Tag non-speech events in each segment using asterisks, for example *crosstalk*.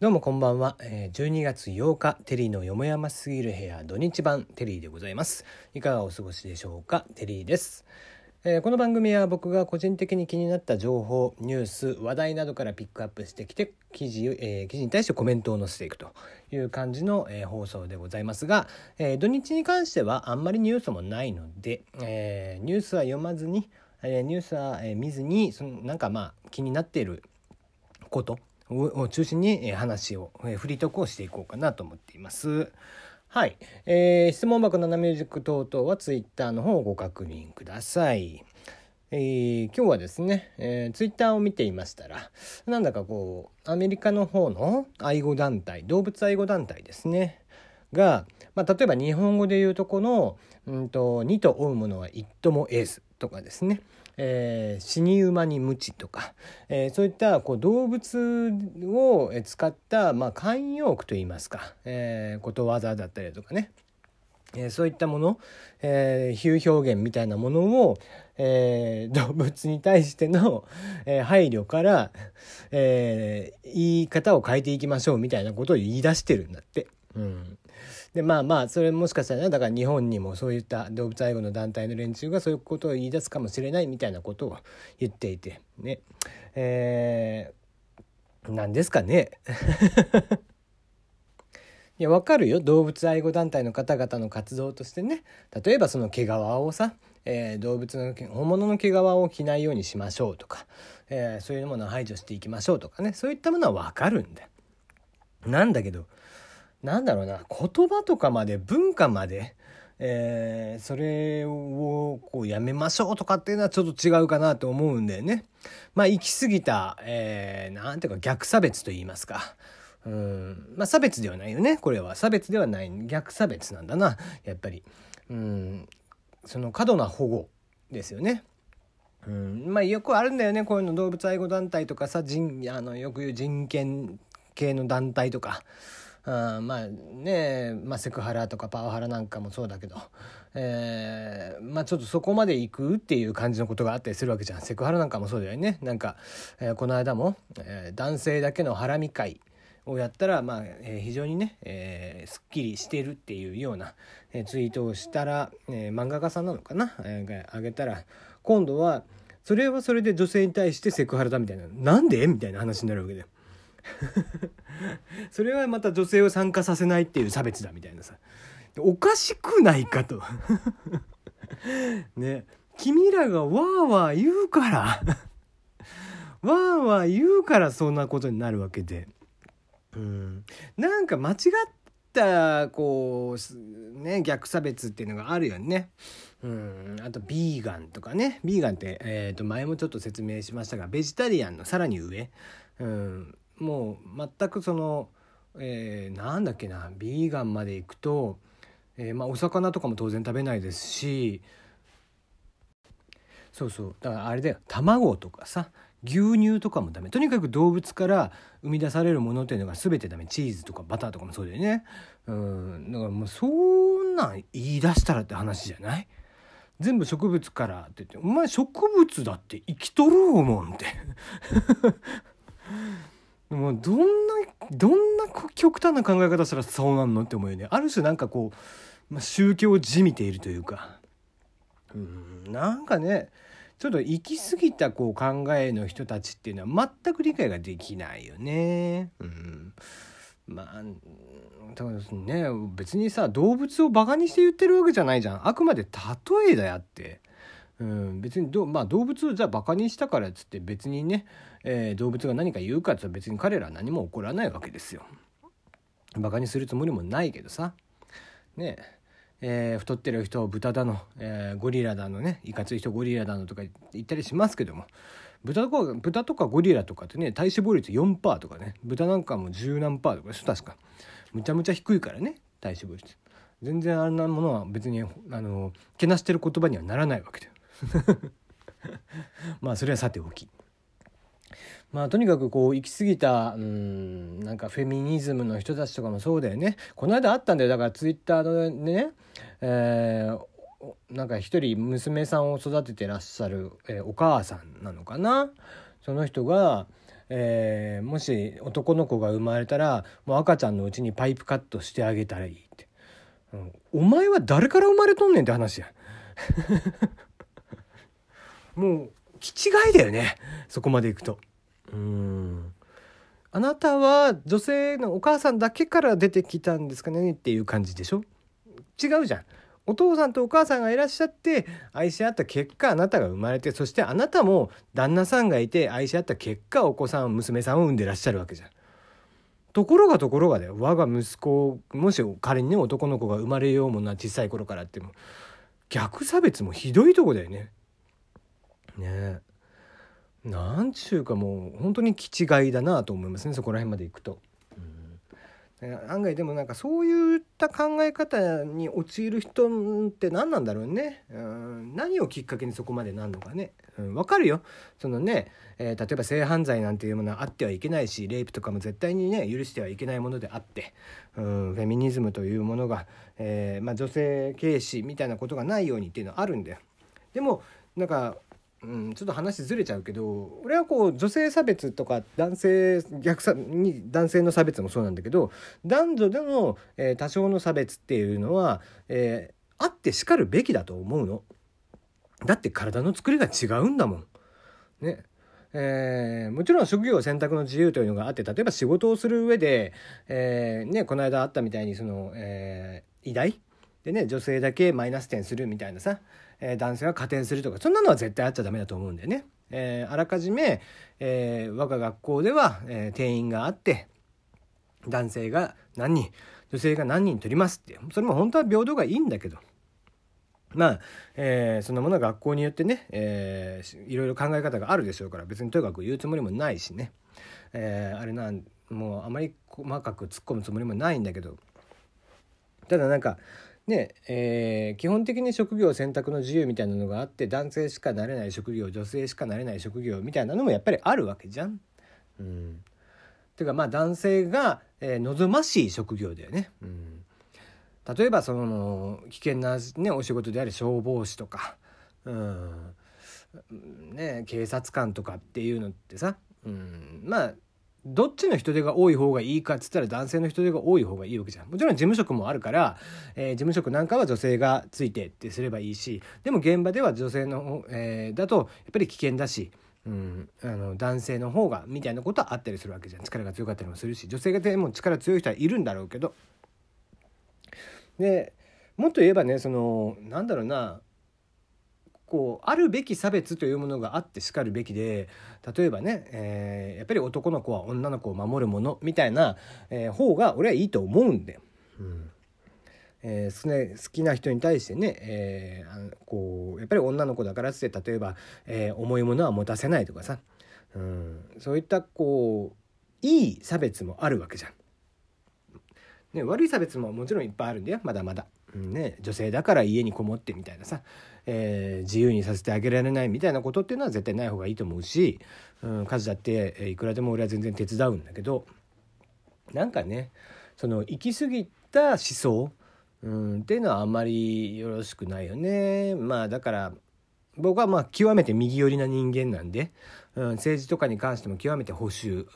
どうもこんばんは。12月8日、テリーのよもやますぎる部屋土日版テリーでございます。いかがお過ごしでしょうか？テリーです。えーこの番組は僕が個人的に気になった情報、ニュース、話題などからピックアップしてきて、記事,、えー記事に対してコメントを載せていくという感じの、えー放送でございますが、え土日に関してはあんまりニュースもないので、えニュースは読まずに、えニュースは、え見ずにそのなんかまあ気になっていることを中心にえ話を、えーフリートークをしていこうかなと思っています。はい。えー質問箱のナミュージック等々はツイッターの方をご確認ください。えー今日はですね、えー、ツイッターを見ていましたら、なんだかこう、アメリカの方の愛護団体、動物愛護団体ですね。が、まあ、例えば日本語で言うとこの、うんと、二と追うものは一とも得ずとかですね、えー死に馬に鞭とか、えーそういったこう動物を使った、まあ、慣用句といいますか、えーことわざだったりとかね、えーそういったもの、えー比喩表現みたいなものを、えー動物に対しての、えー配慮から、えー言い方を変えていきましょうみたいなことを言い出してるんだって。うん、でまあまあそれもしかしたらねだから日本にもそういった動物愛護の団体の連中がそういうことを言い出すかもしれないみたいなことを言っていてね。えー、何ですかね。*laughs* いやわかるよ。動物愛護団体の方々の活動としてね。例えばその毛皮をさ、えー動物の本物の毛皮を着ないようにしましょうとか、えーそういうものを排除していきましょうとかね。そういったものはわかるんだよ。なんだけどなんだろうな言葉とかまで文化まで、えーそれをこうやめましょうとかっていうのはちょっと違うかなと思うんだよね。まあ行き過ぎた、えーなんていうか逆差別と言いますか。うんまあ差別ではないよねこれは差別ではない逆差別なんだなやっぱり。うんその過度な保護ですよね。うん、まあよくあるんだよねこういうの動物愛護団体とかさ人あのよく言う人権系の団体とか。あまあねまあ、セクハラとかパワハラなんかもそうだけど、えーまあちょっとそこまで行くっていう感じのことがあったりするわけじゃん。セクハラなんかもそうだよね。なんか、えーこの間も、えー男性だけのハラミ会をやったら、まあえー非常にね、えーすっきりしてるっていうような、えーツイートをしたら、えー漫画家さんなのかな、えーがあげたら今度はそれはそれで女性に対してセクハラだみたいな。なんで？みたいな話になるわけだよ。*laughs* それはまた女性を参加させないっていう差別だみたいなさ。おかしくないかと。*laughs* ね。君らがわーわー言うから。*laughs* わーわー言うからそんなことになるわけで。うん。なんか間違ったこうね逆差別っていうのがあるよね。うん、あとビーガンとかね。ビーガンって、えー、と前もちょっと説明しましたがベジタリアンのさらに上、うん、もう全くその、えーなんだっけなビーガンまで行くと、えーまあ、お魚とかも当然食べないですしそうそうだからあれだよ卵とかさ牛乳とかもダメ。とにかく動物から生み出されるものっていうのが全てダメ。チーズとかバターとかもそうだよね。うんだからもうそんなん言い出したらって話じゃない？全部植物からって言って「お前植物だって生きとるもん」って。もうどんなどんな極端な考え方したらそうなんのって思うよね。ある種なんかこう、まあ、宗教じみているというか。うんなんかねちょっと行き過ぎたこう考えの人たちっていうのは全く理解ができないよね。うん、まあだからね。別にさ動物をバカにして言ってるわけじゃないじゃん。あくまで例えだよって。うん、別にど、まあ、動物をじゃあバカにしたからっつって別にね、えー動物が何か言うかっつったら別に彼らは何も起こらないわけですよ。バカにするつもりもないけどさ。ね。えー太ってる人を豚だの、えーゴリラだのねいかつい人ゴリラだのとか言ったりしますけども。豚とか豚とかゴリラとかってね体脂肪率4%とかね。豚なんかも十何パーとかでしょ確か。むちゃむちゃ低いからね体脂肪率。全然あんなものは別にあのけなしてる言葉にはならないわけだよ。*laughs* まあそれはさておき。まあとにかくこう行き過ぎたうんなんかフェミニズムの人たちとかもそうだよね。この間あったんだよ。だからツイッターのね、えーなんか一人娘さんを育ててらっしゃる、えーお母さんなのかな。その人が、えー、もし男の子が生まれたらもう赤ちゃんのうちにパイプカットしてあげたらいいって、うん、お前は誰から生まれとんねんって話や。もう気違いだよね。そこまでいくと。うん。あなたは女性のお母さんだけから出てきたんですかねっていう感じでしょ？違うじゃん。お父さんとお母さんがいらっしゃって愛し合った結果あなたが生まれてそしてあなたも旦那さんがいて愛し合った結果お子さん娘さんを産んでらっしゃるわけじゃん。ところがところがだよ。我が息子もし仮にね男の子が生まれようもな小さい頃からっても逆差別もひどいとこだよね。ねえ。なんちゅうかもう本当に気違いだなと思いますねそこら辺まで行くと。案外でもなんかそういった考え方に陥る人って何なんだろうね、うん、何をきっかけにそこまでなんのかね、うん、分かるよそのね、えー、例えば性犯罪なんていうものはあってはいけないしレイプとかも絶対にね許してはいけないものであって、うん、フェミニズムというものが、えー、まあ、女性軽視みたいなことがないようにっていうのはあるんだよ。でもなんかうん、ちょっと話ずれちゃうけど俺はこう女性差別とか男性逆さに男性の差別もそうなんだけど男女での、えー、多少の差別っていうのは、えー、あってしかるべきだと思うの。だって体の作りが違うんだもん。ね。えー、もちろん職業選択の自由というのがあって例えば仕事をする上で、えーね、この間あったみたいにその、えー、偉大でね女性だけマイナス点するみたいなさえ、男性は加点するとかそんなのは絶対あっちゃダメだと思うんだよね。えー、あらかじめ、えー、我が学校では、えー、定員があって男性が何人女性が何人取りますって。それも本当は平等がいいんだけど。まあ、えー、そんなものは学校によってね、えー、いろいろ考え方があるでしょうから別にとにかく言うつもりもないしね、えー、あれなんもうあまり細かく突っ込むつもりもないんだけど。ただなんかねえー、基本的に職業選択の自由みたいなのがあって男性しかなれない職業女性しかなれない職業みたいなのもやっぱりあるわけじゃん。うん、ていうかまあ男性が、えー、望ましい職業だよね。うん、例えばその危険な、ね、お仕事である消防士とか、うん。ね、警察官とかっていうのってさ、うん、まあどっちの人手が多い方がいいかっつったら男性の人手が多い方がいいわけじゃん。もちろん事務職もあるから、えー、事務職なんかは女性がついてってすればいいし、でも現場では女性の、えー、だとやっぱり危険だし、うん、あの男性の方がみたいなことはあったりするわけじゃん。力が強かったりもするし、女性がでも力強い人はいるんだろうけど。で、もっと言えばね、その、なんだろうな、こうあるべき差別というものがあってしかるべきで例えばね、えー、やっぱり男の子は女の子を守るものみたいな、えー、方が俺はいいと思うんで。うんえー、好きな人に対してね、えー、こうやっぱり女の子だからって例えば、えー、重いものは持たせないとかさ、うん、そういったこういい差別もあるわけじゃん。ね、悪い差別ももちろんいっぱいあるんだよまだまだ。ね、女性だから家にこもってみたいなさ、えー、自由にさせてあげられないみたいなことっていうのは絶対ない方がいいと思うし、うん、家事だっていくらでも俺は全然手伝うんだけどなんかねその行き過ぎた思想、うん、っていうのはあんまりよろしくないよね。まあだから僕はまあ極めて右寄りな人間なんで、うん、政治とかに関しても極めて保守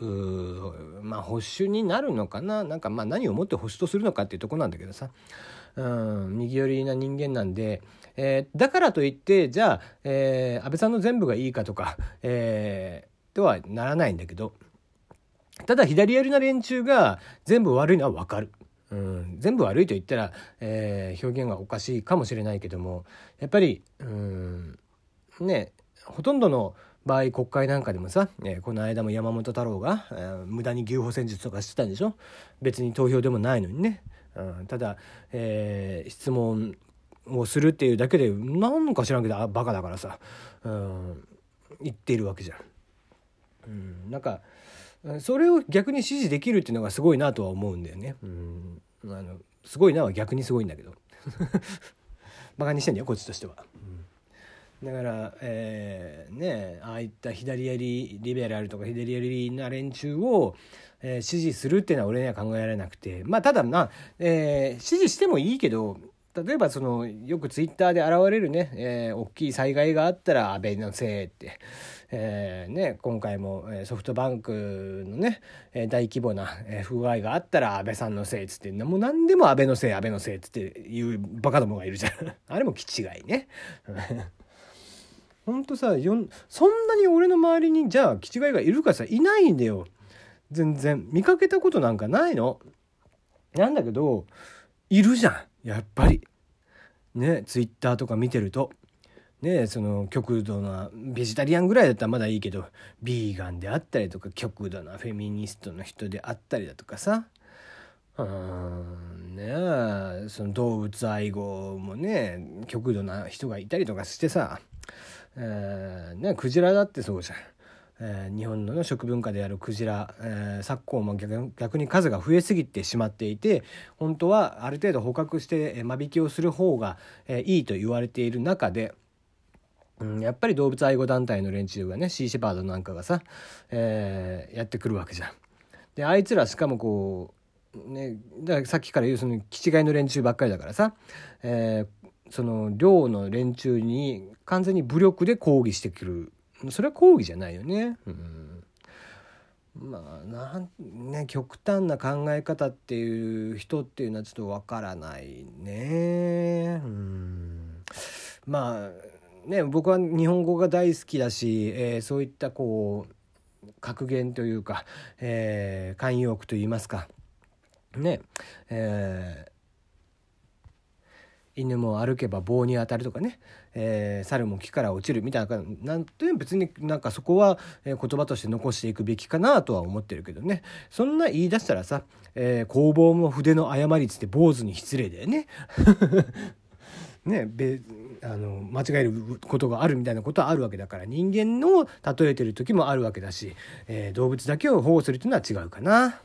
まあ保守になるのかななんかまあ何をもって保守とするのかっていうとこなんだけどさ、うん、右寄りな人間なんで、えー、だからといってじゃあ、えー、安倍さんの全部がいいかとか、えー、とはならないんだけどただ左寄りな連中が全部悪いのは分かる。うん、全部悪いと言ったら、えー、表現がおかしいかもしれないけどもやっぱり、うん、ねほとんどの場合国会なんかでもさ、えー、この間も山本太郎が、えー、無駄に牛歩戦術とかしてたんでしょ？別に投票でもないのにね、うん、ただ、えー、質問をするっていうだけで何か知らんけどバカだからさ、うん、言っているわけじゃん。うん、なんかそれを逆に支持できるっていうのがすごいなとは思うんだよね。うん、あのすごいなは逆にすごいんだけど。*laughs* バカにしてんだよこっちとしては。うん。だから、えー、ねああいった左寄りリベラルとか左寄りな連中を、えー、支持するっていうのは俺には考えられなくてまあただまあ、えー、支持してもいいけど例えばそのよくツイッターで現れるね、えー、大きい災害があったら安倍のせいって、えーね、今回もソフトバンクのね大規模な不具合があったら安倍さんのせいっつってもう何でも安倍のせい安倍のせいっつっていうバカどもがいるじゃん *laughs* あれも気違いね。*laughs* ほんとさよそんなに俺の周りにじゃあ気違いがいるかさいないんだよ全然見かけたことなんかないの？なんだけどいるじゃんやっぱり。ねツイッターとか見てると。ねその極度なベジタリアンぐらいだったらまだいいけどビーガンであったりとか極度なフェミニストの人であったりだとかさうんねその動物愛護もね極度な人がいたりとかしてさ、えー、ねクジラだってそうじゃん。えー、日本の食文化であるクジラ、えー、昨今も逆に数が増えすぎてしまっていて本当はある程度捕獲して間引きをする方が、えー、いいと言われている中で、やっぱり動物愛護団体の連中がねシーシェパードなんかがさ、え、やってくるわけじゃん。であいつらしかもこうねだからさっきから言うその気違いの連中ばっかりだからさ、えー、その寮の連中に完全に武力で抗議してくるそれは抗議じゃないよね。うんまあなんね極端な考え方っていう人っていうのはちょっとわからないね。うんまあね僕は日本語が大好きだし、えー、そういったこう格言というか、えー、慣用句といいますかねえー犬も歩けば棒に当たるとかね、えー、猿も木から落ちるみたいななんて別になんかそこは言葉として残していくべきかなとは思ってるけどねそんな言い出したらさ、えー、工房も筆の誤りつって坊主に失礼だよね。*laughs* ね、べあの間違えることがあるみたいなことはあるわけだから人間を例えてる時もあるわけだし、えー、動物だけを保護するというのは違うかな。